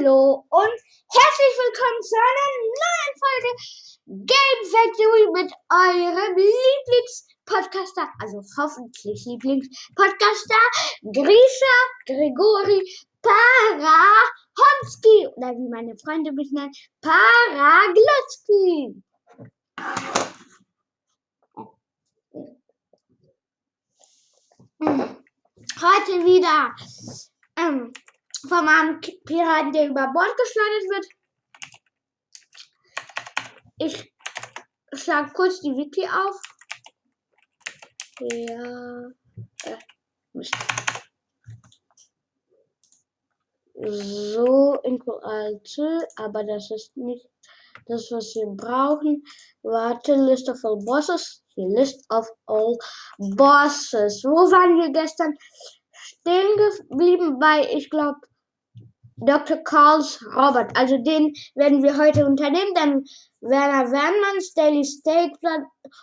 Hallo und herzlich willkommen zu einer neuen Folge Game Factory mit eurem Lieblingspodcaster, also hoffentlich Lieblingspodcaster, Grisha Grigori Parahonski oder wie meine Freunde mich nennen, Paraglotzki. Heute wieder ähm, von einem Piraten, der über Bord geschleudert wird. Ich schlage kurz die Wiki auf. Ja. Äh, Mist. So, Info alte, aber das ist nicht das, was wir brauchen. Warte, List of all bosses. Die List of all bosses. Wo waren wir gestern stehen geblieben? Bei, ich glaube, Dr. Karls Robert. Also den werden wir heute unternehmen. Dann Werner Wernmanns Daily Steak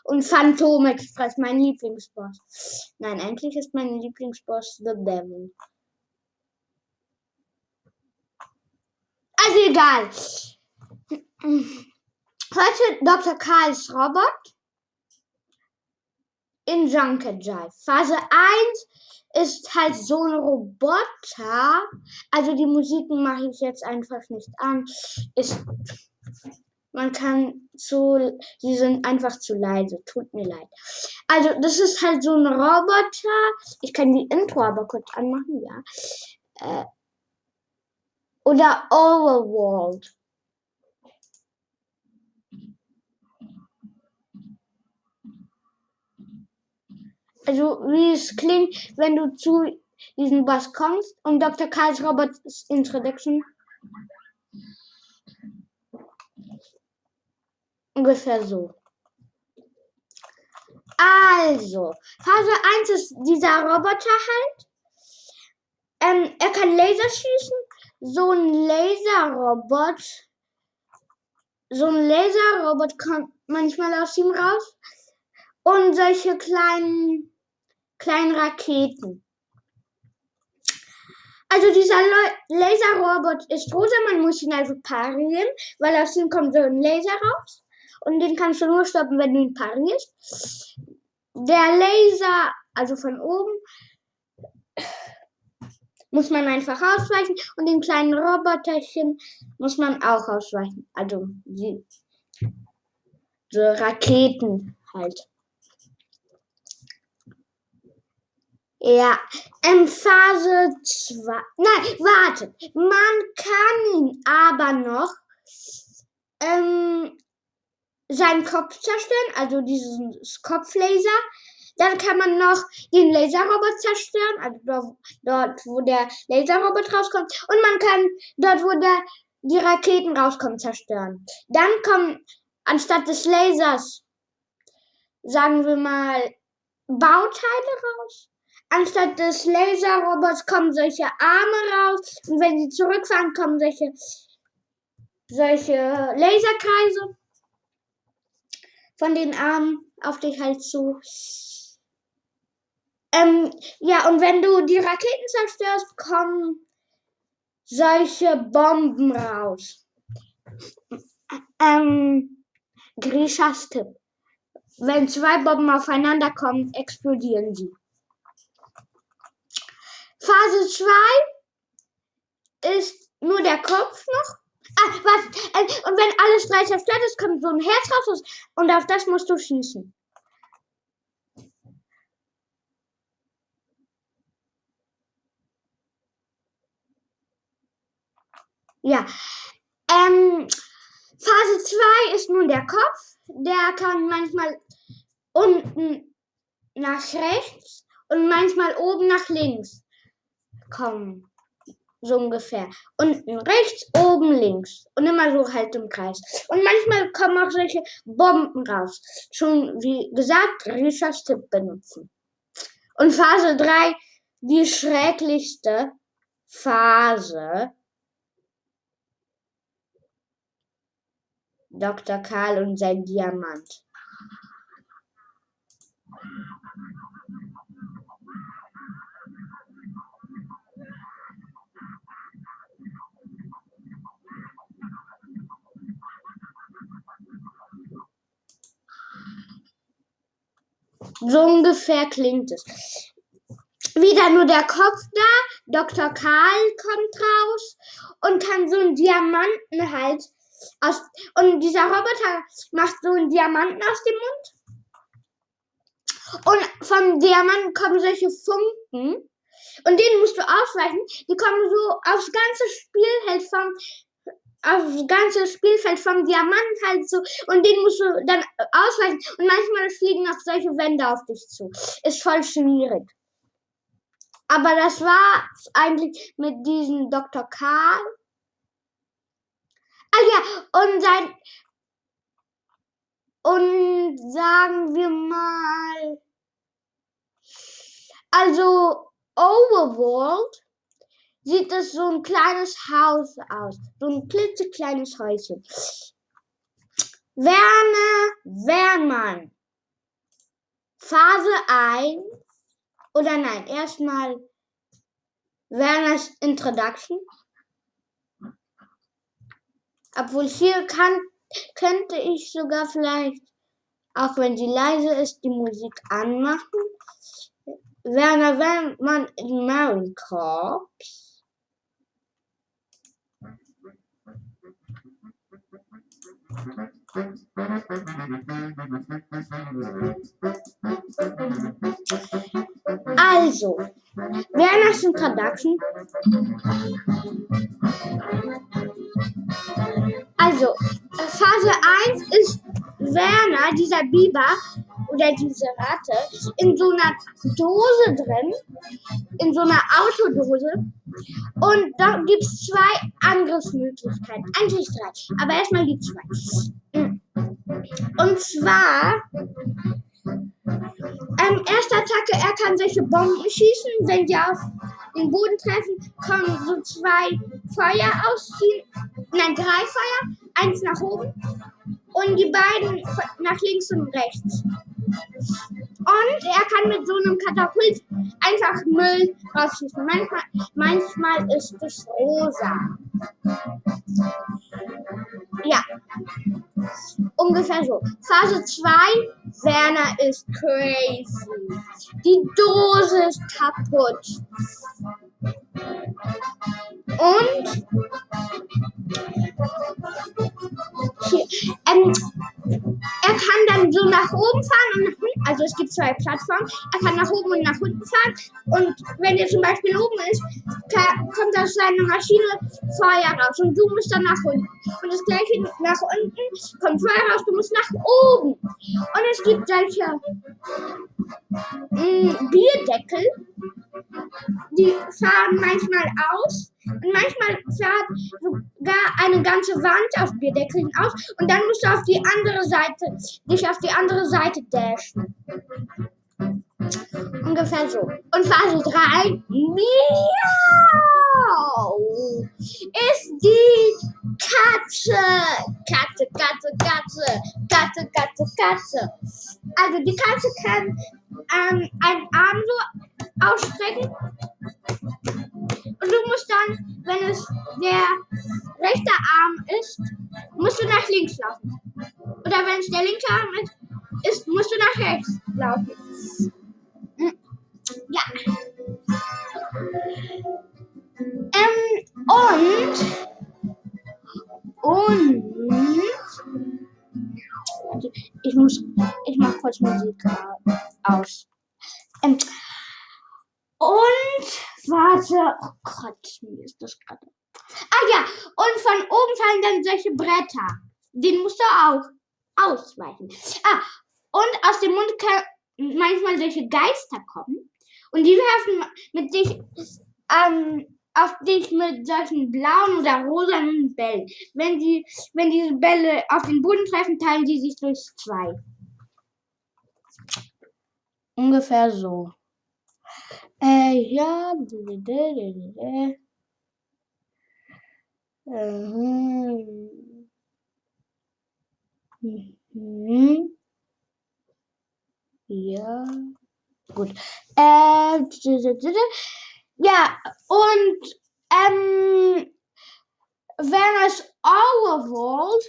und Phantom Express, mein Lieblingsboss. Nein, eigentlich ist mein Lieblingsboss The Devil. Also egal. Heute Dr. Karls Robert in Junket Jive. Phase 1 ist halt so ein Roboter. Also die Musiken mache ich jetzt einfach nicht an. Ist, man kann zu, sie sind einfach zu leise. Tut mir leid. Also das ist halt so ein Roboter. Ich kann die Intro aber kurz anmachen, ja. Äh, oder Overworld. Also wie es klingt, wenn du zu diesem Boss kommst und Dr. Karls Robots Introduction. Ungefähr so. Also, Phase 1 ist dieser Roboter halt. Ähm, er kann Laser schießen. So ein Laserrobot. So ein Laserrobot kommt manchmal aus ihm raus. Und solche kleinen kleinen Raketen. Also dieser Laserrobot ist rosa, man muss ihn also parieren, weil aus ihm kommt so ein Laser raus. Und den kannst du nur stoppen, wenn du ihn parierst. Der Laser, also von oben, muss man einfach ausweichen. Und den kleinen Roboterchen muss man auch ausweichen. Also die, so Raketen halt. Ja, in Phase 2. Nein, warte. Man kann ihn aber noch ähm, seinen Kopf zerstören, also diesen Kopflaser. Dann kann man noch den Laserrobot zerstören, also dort, dort wo der Laserrobot rauskommt. Und man kann dort, wo der, die Raketen rauskommen, zerstören. Dann kommen anstatt des Lasers, sagen wir mal, Bauteile raus anstatt des Laserrobots kommen solche Arme raus und wenn sie zurückfahren, kommen solche, solche Laserkreise von den Armen auf dich halt zu. Ähm, ja, und wenn du die Raketen zerstörst, kommen solche Bomben raus. Ähm, Grishas Tipp. Wenn zwei Bomben aufeinander kommen, explodieren sie. Phase 2 ist nur der Kopf noch. Ah, was? Äh, und wenn alles drei zerstört ist, kommt so ein Herz raus und auf das musst du schießen. Ja. Ähm, Phase 2 ist nun der Kopf. Der kann manchmal unten nach rechts und manchmal oben nach links kommen. So ungefähr. Unten rechts, oben links. Und immer so halt im Kreis. Und manchmal kommen auch solche Bomben raus. Schon wie gesagt, Richards Tipp benutzen. Und Phase 3, die schrecklichste Phase. Dr. Karl und sein Diamant. So ungefähr klingt es. Wieder nur der Kopf da. Dr. Karl kommt raus und kann so einen Diamanten halt aus. Und dieser Roboter macht so einen Diamanten aus dem Mund. Und vom Diamanten kommen solche Funken. Und denen musst du ausweichen. Die kommen so aufs ganze Spielfeld vom aufs ganze Spielfeld vom Diamant halt so und den musst du dann ausweichen und manchmal fliegen auch solche Wände auf dich zu. Ist voll schwierig. Aber das war eigentlich mit diesem Dr. Karl. Ah ja, und sein und sagen wir mal also Overworld sieht es so ein kleines Haus aus. So ein klitzekleines Häuschen. Werner Wernmann. Phase 1. Oder nein, erstmal Werners Introduction. Obwohl hier kann, könnte ich sogar vielleicht, auch wenn sie leise ist, die Musik anmachen. Werner Wernmann in Marine Corps. Also, Werners Introduction. Also, Phase 1 ist Werner, dieser Biber oder diese Ratte, in so einer Dose drin, in so einer Autodose. Und da gibt es zwei Angriffsmöglichkeiten. Eigentlich drei, aber erstmal die zwei. Und zwar ähm, erste Attacke, er kann solche Bomben schießen. Wenn die auf den Boden treffen, kommen so zwei Feuer ausziehen. Nein, drei Feuer. Eins nach oben und die beiden nach links und rechts. Und er kann mit so einem Katapult einfach Müll rausschießen. Manchmal, manchmal ist es rosa. Ja. Ungefähr so. Phase 2. Werner ist crazy. Die Dose ist kaputt. Und hier, ähm, er kann dann so nach oben fahren und nach unten. Also es gibt zwei Plattformen. Er kann nach oben und nach unten fahren. Und wenn er zum Beispiel oben ist, kann, kommt aus seiner Maschine Feuer raus. Und du musst dann nach unten. Und das gleiche nach unten kommt Feuer raus. Du musst nach oben. Und es gibt solche mh, mm, Bierdeckel. Die fahren manchmal aus und manchmal fährt sogar eine ganze Wand auf Bierdeckeln aus und dann musst du auf die andere Seite, dich auf die andere Seite dashen. Ungefähr so. Und Phase 3, miau, ist die Katze. Katze, Katze, Katze, Katze, Katze, Katze. Also die Katze kann ähm, einen Arm so ausstrecken und du musst dann, wenn es der rechte Arm ist, musst du nach links laufen. Oder wenn es der linke Arm ist, ist musst du nach rechts laufen. Hm. Ja. Ähm, und und ich muss, ich mach kurz Musik aus. Ähm, und warte, oh Gott, mir ist das gerade. Ah ja, und von oben fallen dann solche Bretter. Den musst du auch ausweichen. Ah, und aus dem Mund können manchmal solche Geister kommen. Und die werfen mit dich ähm, auf dich mit solchen blauen oder rosanen Bällen. Wenn, die, wenn diese Bälle auf den Boden treffen, teilen die sich durch zwei. Ungefähr so. Äh, ja. Mhm. Mhm. Ja. Gut. Äh, ja, und ähm, wenn es Overworld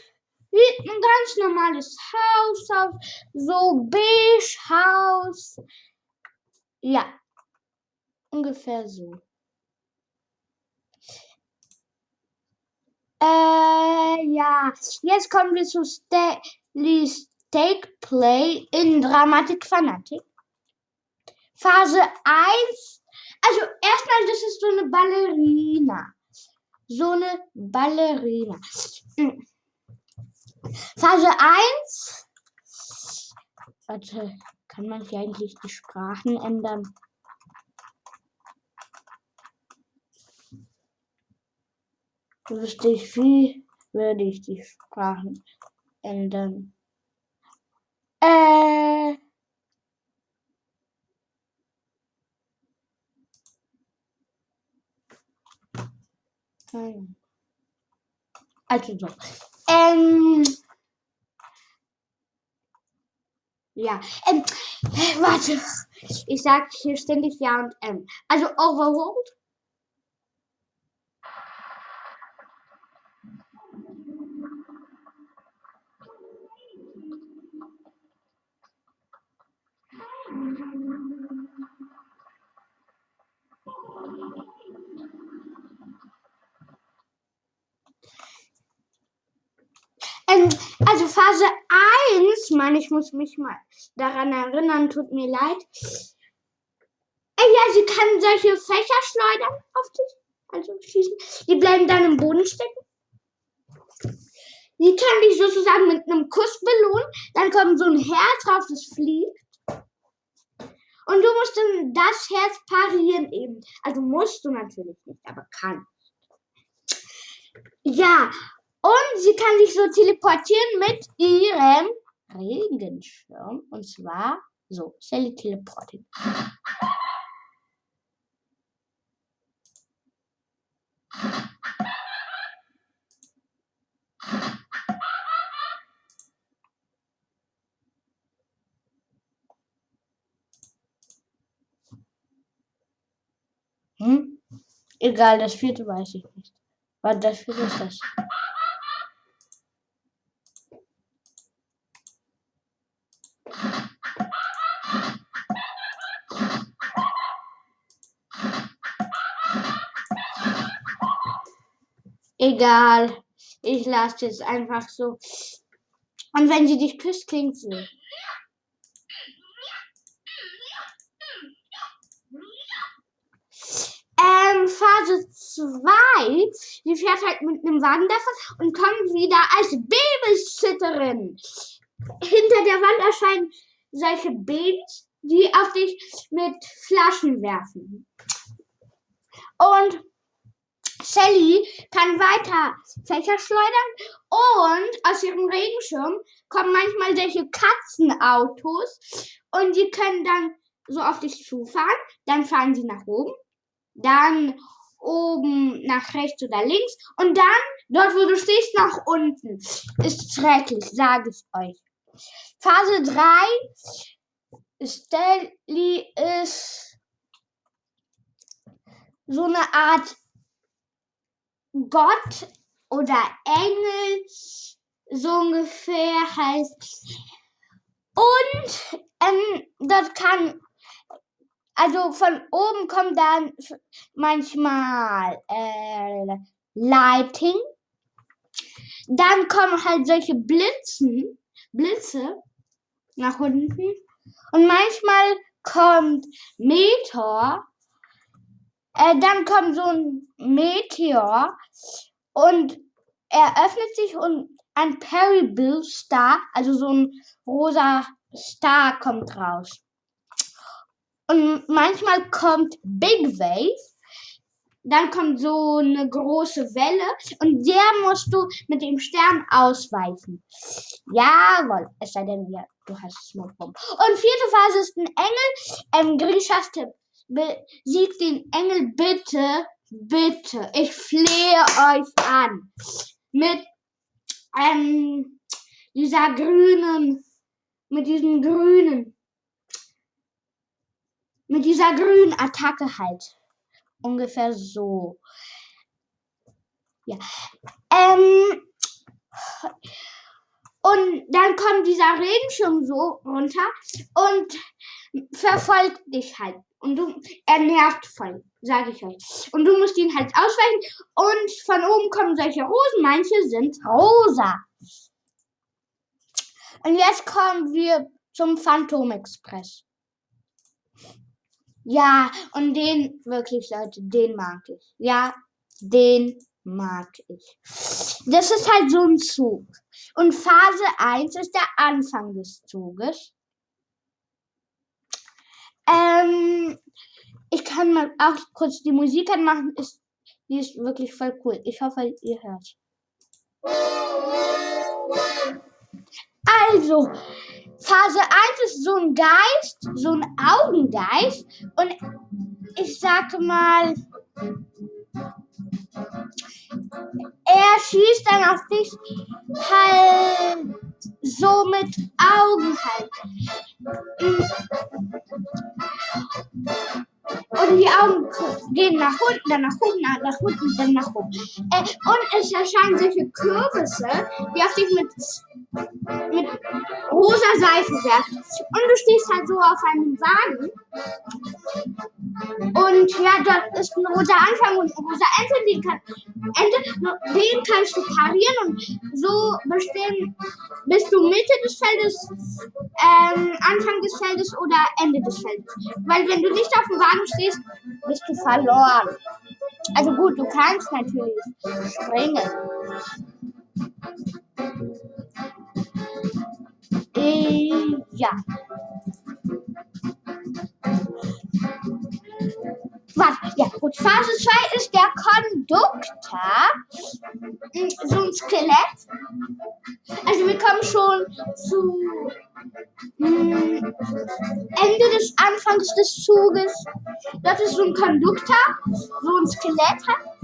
Wie ein ganz normales Haus aus. So beige Haus. Ja. Ungefähr so. Äh, ja. Jetzt kommen wir zu Stanley Stake Play in Dramatik Fanatic. Phase 1. Also erstmal, das ist so eine Ballerina. So eine Ballerina. Hm. Phase 1. Warte, kann man hier eigentlich die Sprachen ändern? Wüsste ich, wie würde ich die Sprachen ändern? Äh. Also so. Ähm. Ja, ähm, warte. Ich sag hier ständig Ja und M. Also overworld. Phase 1, Mann, ich muss mich mal daran erinnern, tut mir leid. Äh, ja, sie kann solche Fächer schleudern auf dich, also schießen. Die bleiben dann im Boden stecken. Sie kann dich sozusagen mit einem Kuss belohnen. Dann kommt so ein Herz drauf, das fliegt. Und du musst dann das Herz parieren eben. Also musst du natürlich nicht, aber kannst. Ja, und sie kann sich so teleportieren mit ihrem Regenschirm. Und zwar so, Sally Teleporting. Hm? Egal, das vierte weiß ich nicht. Was das vierte ist das? Egal. Ich lasse jetzt einfach so. Und wenn sie dich küsst, klingt sie. Ähm, Phase 2, sie fährt halt mit einem Wagen davon und kommt wieder als Babysitterin. Hinter der Wand erscheinen solche Babys, die auf dich mit Flaschen werfen. Und Sally kann weiter Fächer schleudern und aus ihrem Regenschirm kommen manchmal solche Katzenautos und die können dann so auf dich zufahren. Dann fahren sie nach oben, dann oben nach rechts oder links und dann dort, wo du stehst, nach unten. Ist schrecklich, sage ich euch. Phase 3. Stelly ist so eine Art Gott oder Engel, so ungefähr heißt. Und ähm, dort kann, also von oben kommt dann manchmal äh, Lighting. Dann kommen halt solche Blitzen, Blitze nach unten. Und manchmal kommt Meteor äh, dann kommt so ein Meteor und er öffnet sich und ein Peribill Star, also so ein rosa Star kommt raus. Und manchmal kommt Big Wave, dann kommt so eine große Welle und der musst du mit dem Stern ausweichen. Jawohl, es sei denn, ja, du hast Smoke Bomb. Und vierte Phase ist ein Engel, ähm, Grishas Tipp besiegt den Engel bitte, bitte. Ich flehe euch an. Mit ähm, dieser grünen, mit diesem grünen, mit dieser grünen Attacke halt. Ungefähr so. Ja. Ähm, Und dann kommt dieser Regenschirm so runter und verfolgt dich halt. Und du, er nervt voll, sage ich euch. Und du musst ihn halt ausweichen. Und von oben kommen solche Rosen. Manche sind rosa. Und jetzt kommen wir zum Phantom Express. Ja, und den, wirklich Leute, den mag ich. Ja, den mag ich. Das ist halt so ein Zug. Und Phase 1 ist der Anfang des Zuges. Ähm, ich kann mal auch kurz die Musik anmachen. Ist, die ist wirklich voll cool. Ich hoffe, ihr hört. Also, Phase 1 ist so ein Geist, so ein Augengeist. Und ich sage mal, er schießt dann auf dich halt so mit Augen halt. Und die Augen gehen nach unten, dann nach oben, nach unten, dann nach oben. Äh, und es erscheinen solche Kürbisse, die auf dich mit, mit rosa Seife werfen. Und du stehst halt so auf einem Wagen. Und ja, dort ist ein roter Anfang und ein rosa Ende, den, kann, Ende, den kannst du parieren und so bestehen, bist du Mitte des Feldes, ähm, Anfang des Feldes oder Ende des Feldes. Weil wenn du nicht auf dem Wagen stehst, bist du verloren. Also gut, du kannst natürlich springen. Äh, ja. Phase 2 ist der Konduktor. Hm, so ein Skelett. Also wir kommen schon zu hm, Ende des Anfangs des Zuges. Das ist so ein Konduktor, so ein Skelett hat.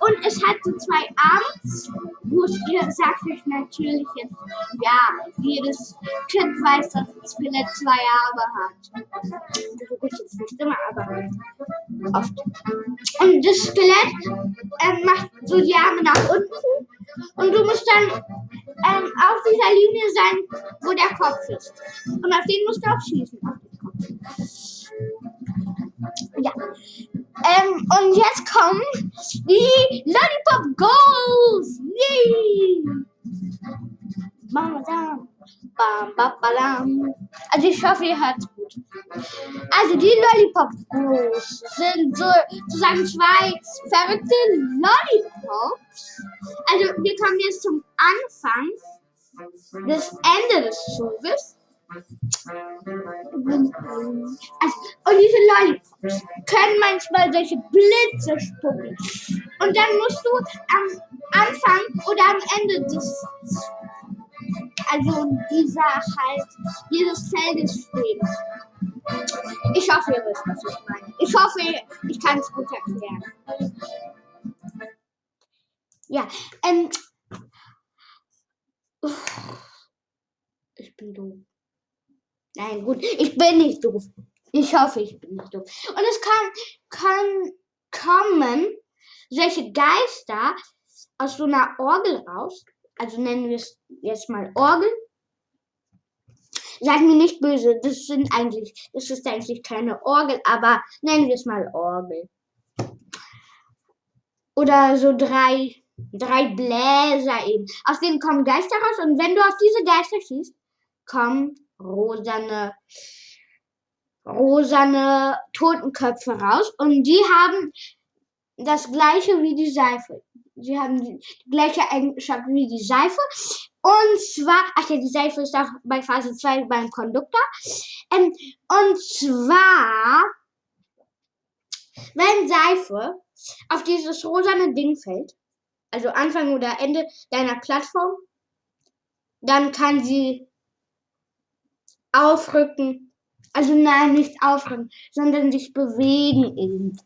Und es hat so zwei Arme. Gut, ihr sagt euch natürlich jetzt, ja, jedes Kind weiß, dass das Skelett zwei Arme hat. Also gut, jetzt nicht immer, aber oft. Und das Skelett ähm, macht so die Arme nach unten und du musst dann ähm, auf dieser Linie sein, wo der Kopf ist. Und auf den musst du auch schießen. Ja. Ähm, und jetzt kommen die Lollipop Goals. Yay! Bam, bam, bam, bam. Also ich hoffe, ihr hört. Also die Lollipop Goals sind so sozusagen zwei verrückte Lollipops. Also wir kommen jetzt zum Anfang des Ende des Zuges. Also, und diese Lollipops können manchmal solche Blitze spucken. Und dann musst du am Anfang oder am Ende des, also dieser halt, dieses Feldes stehen. Ich hoffe, ihr wisst, was ich meine. Ich hoffe, ich kann es gut erklären. Ja, ähm. Ich bin doof. Nein, gut, ich bin nicht doof. Ich hoffe, ich bin nicht doof. Und es kann, kann kommen solche Geister aus so einer Orgel raus. Also nennen wir es jetzt mal Orgel. Seid mir nicht böse, das sind eigentlich, das ist eigentlich keine Orgel, aber nennen wir es mal Orgel. Oder so drei, drei Bläser eben. Aus denen kommen Geister raus und wenn du auf diese Geister schießt, kommen rosane, rosane Totenköpfe raus und die haben das gleiche wie die Seife. Sie haben die gleiche Eigenschaft wie die Seife. Und zwar, ach ja, die Seife ist auch bei Phase 2 beim Konduktor. Ähm, und zwar, wenn Seife auf dieses rosane Ding fällt, also Anfang oder Ende deiner Plattform, dann kann sie aufrücken. Also nein, nicht aufrücken, sondern sich bewegen eben.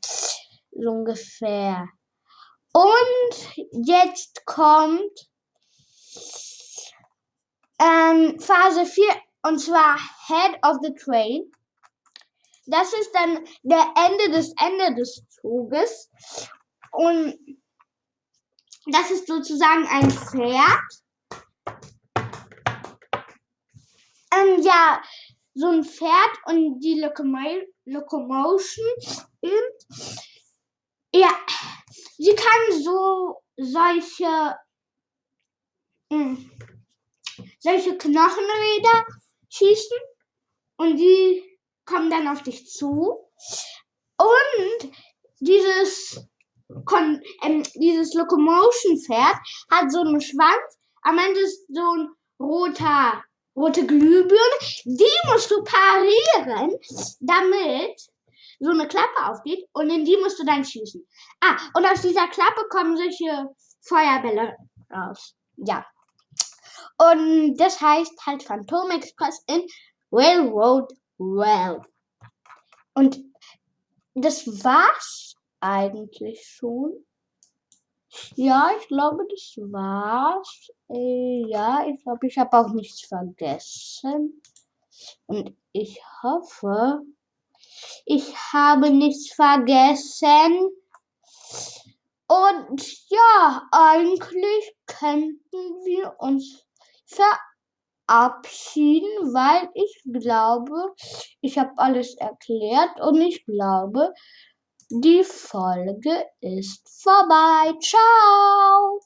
So ungefähr. Und jetzt kommt ähm, Phase 4 und zwar Head of the Train. Das ist dann der Ende des Ende des Zuges. Und das ist sozusagen ein Pferd. ähm, ja, so ein Pferd und die Locomo Locomotion. Ja, sie kann so solche, mh, hm, solche Knochenräder schießen und die kommen dann auf dich zu. Und dieses, Kon ähm, dieses Locomotion-Pferd hat so einen Schwanz, am Ende ist so ein roter, rote Glühbirne. Die musst du parieren, damit so eine Klappe aufgeht und in die musst du dann schießen. Ah, und aus dieser Klappe kommen solche Feuerbälle raus. Ja. Und das heißt halt Phantom Express in Railroad Well. Und das war's eigentlich schon. Ja, ich glaube, das war's. Äh, ja, ich glaube, ich habe auch nichts vergessen. Und ich hoffe, ich habe nichts vergessen. Und ja, eigentlich könnten wir uns verabschieden, weil ich glaube, ich habe alles erklärt und ich glaube, die Folge ist vorbei. Ciao!